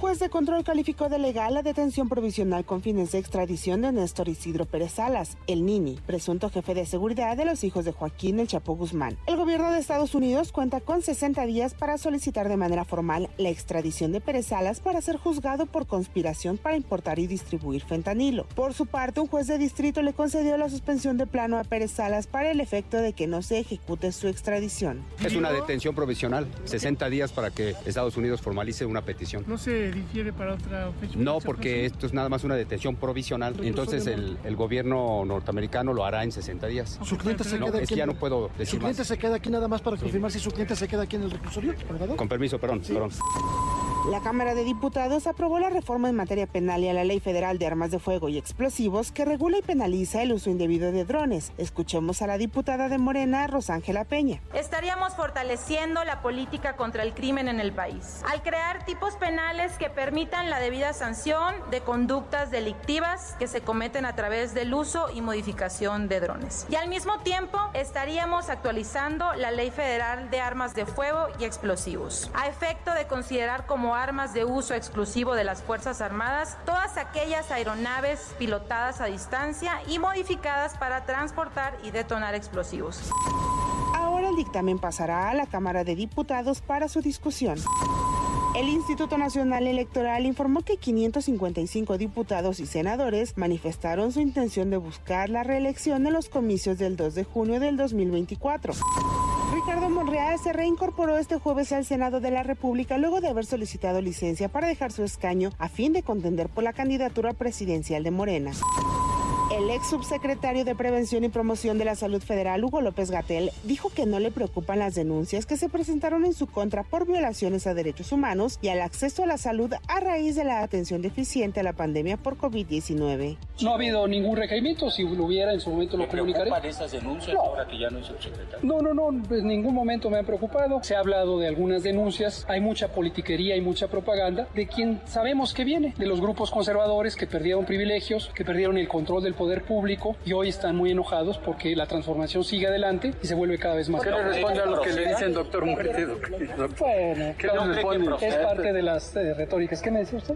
Juez de control calificó de legal la detención provisional con fines de extradición de Néstor Isidro Pérez Salas, el Nini, presunto jefe de seguridad de los hijos de Joaquín El Chapo Guzmán. El gobierno de Estados Unidos cuenta con 60 días para solicitar de manera formal la extradición de Pérez Salas para ser juzgado por conspiración para importar y distribuir fentanilo. Por su parte, un juez de distrito le concedió la suspensión de plano a Pérez Salas para el efecto de que no se ejecute su extradición. Es una detención provisional, 60 días para que Estados Unidos formalice una petición. No se difiere para otra fecha. No, porque esto es nada más una detención provisional. Entonces el, el gobierno norteamericano lo hará en 60 días. Su cliente se No, queda es aquí. que ya no puedo Su decir cliente más. se queda aquí nada más para confirmar si su cliente se queda aquí en el reclusorio, ¿verdad? Con permiso, perdón, perdón. La Cámara de Diputados aprobó la reforma en materia penal y a la Ley Federal de Armas de Fuego y Explosivos que regula y penaliza el uso indebido de drones. Escuchemos a la diputada de Morena, Rosángela Peña. Estaríamos fortaleciendo la política contra el crimen en el país, al crear tipos penales que permitan la debida sanción de conductas delictivas que se cometen a través del uso y modificación de drones. Y al mismo tiempo estaríamos actualizando la Ley Federal de Armas de Fuego y Explosivos, a efecto de considerar como armas de uso exclusivo de las Fuerzas Armadas todas aquellas aeronaves pilotadas a distancia y modificadas para transportar y detonar explosivos. Ahora el dictamen pasará a la Cámara de Diputados para su discusión. El Instituto Nacional Electoral informó que 555 diputados y senadores manifestaron su intención de buscar la reelección en los comicios del 2 de junio del 2024. Ricardo Monreal se reincorporó este jueves al Senado de la República luego de haber solicitado licencia para dejar su escaño a fin de contender por la candidatura presidencial de Morena. El ex subsecretario de Prevención y Promoción de la Salud Federal, Hugo López Gatel, dijo que no le preocupan las denuncias que se presentaron en su contra por violaciones a derechos humanos y al acceso a la salud a raíz de la atención deficiente a la pandemia por COVID-19. No ha habido ningún requerimiento, si lo hubiera en su momento lo comunicaré. preocupan esas denuncias No. ahora que ya no es subsecretario? No, no, no, pues en ningún momento me han preocupado. Se ha hablado de algunas denuncias, hay mucha politiquería y mucha propaganda de quien sabemos que viene, de los grupos conservadores que perdieron privilegios, que perdieron el control del poder público y hoy están muy enojados porque la transformación sigue adelante y se vuelve cada vez más ¿Qué le responde a lo que le dicen doctor Muerte? Bueno, ¿Qué le claro, responde? es parte de las eh, retóricas. ¿Qué me decía usted?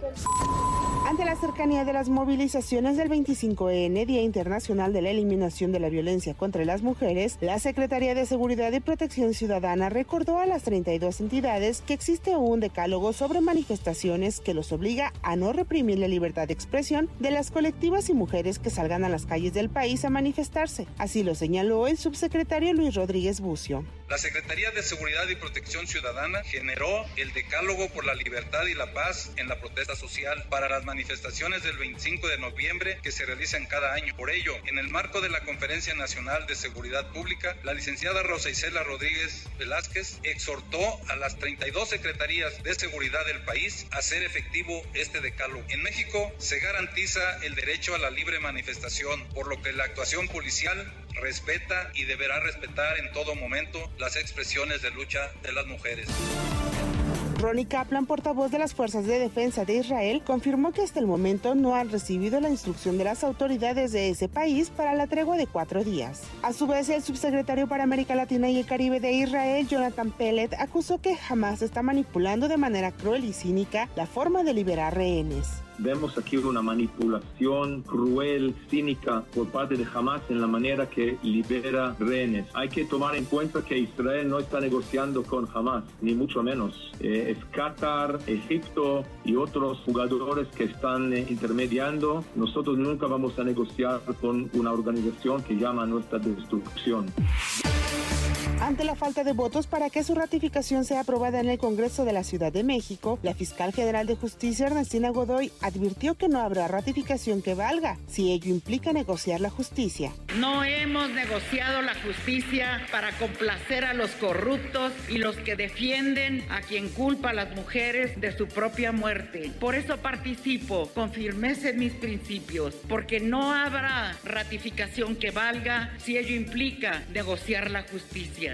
Ante la cercanía de las movilizaciones del 25N, Día Internacional de la Eliminación de la Violencia contra las Mujeres, la Secretaría de Seguridad y Protección Ciudadana recordó a las 32 entidades que existe un decálogo sobre manifestaciones que los obliga a no reprimir la libertad de expresión de las colectivas y mujeres que salgan a las calles del país a manifestarse. Así lo señaló el subsecretario Luis Rodríguez Bucio. La Secretaría de Seguridad y Protección Ciudadana generó el Decálogo por la Libertad y la Paz en la protesta social para las manifestaciones del 25 de noviembre que se realizan cada año. Por ello, en el marco de la Conferencia Nacional de Seguridad Pública, la licenciada Rosa Isela Rodríguez Velázquez exhortó a las 32 secretarías de seguridad del país a hacer efectivo este decálogo. En México se garantiza el derecho a la libre manifestación, por lo que la actuación policial respeta y deberá respetar en todo momento las expresiones de lucha de las mujeres. Ronnie Kaplan, portavoz de las Fuerzas de Defensa de Israel, confirmó que hasta el momento no han recibido la instrucción de las autoridades de ese país para la tregua de cuatro días. A su vez, el subsecretario para América Latina y el Caribe de Israel, Jonathan Pellet, acusó que jamás está manipulando de manera cruel y cínica la forma de liberar rehenes. Vemos aquí una manipulación cruel, cínica por parte de Hamas en la manera que libera rehenes. Hay que tomar en cuenta que Israel no está negociando con Hamas, ni mucho menos. Eh, es Qatar, Egipto y otros jugadores que están eh, intermediando. Nosotros nunca vamos a negociar con una organización que llama a nuestra destrucción. Ante la falta de votos para que su ratificación sea aprobada en el Congreso de la Ciudad de México, la fiscal general de justicia Ernestina Godoy advirtió que no habrá ratificación que valga si ello implica negociar la justicia. No hemos negociado la justicia para complacer a los corruptos y los que defienden a quien culpa a las mujeres de su propia muerte. Por eso participo con firmeza en mis principios, porque no habrá ratificación que valga si ello implica negociar la justicia.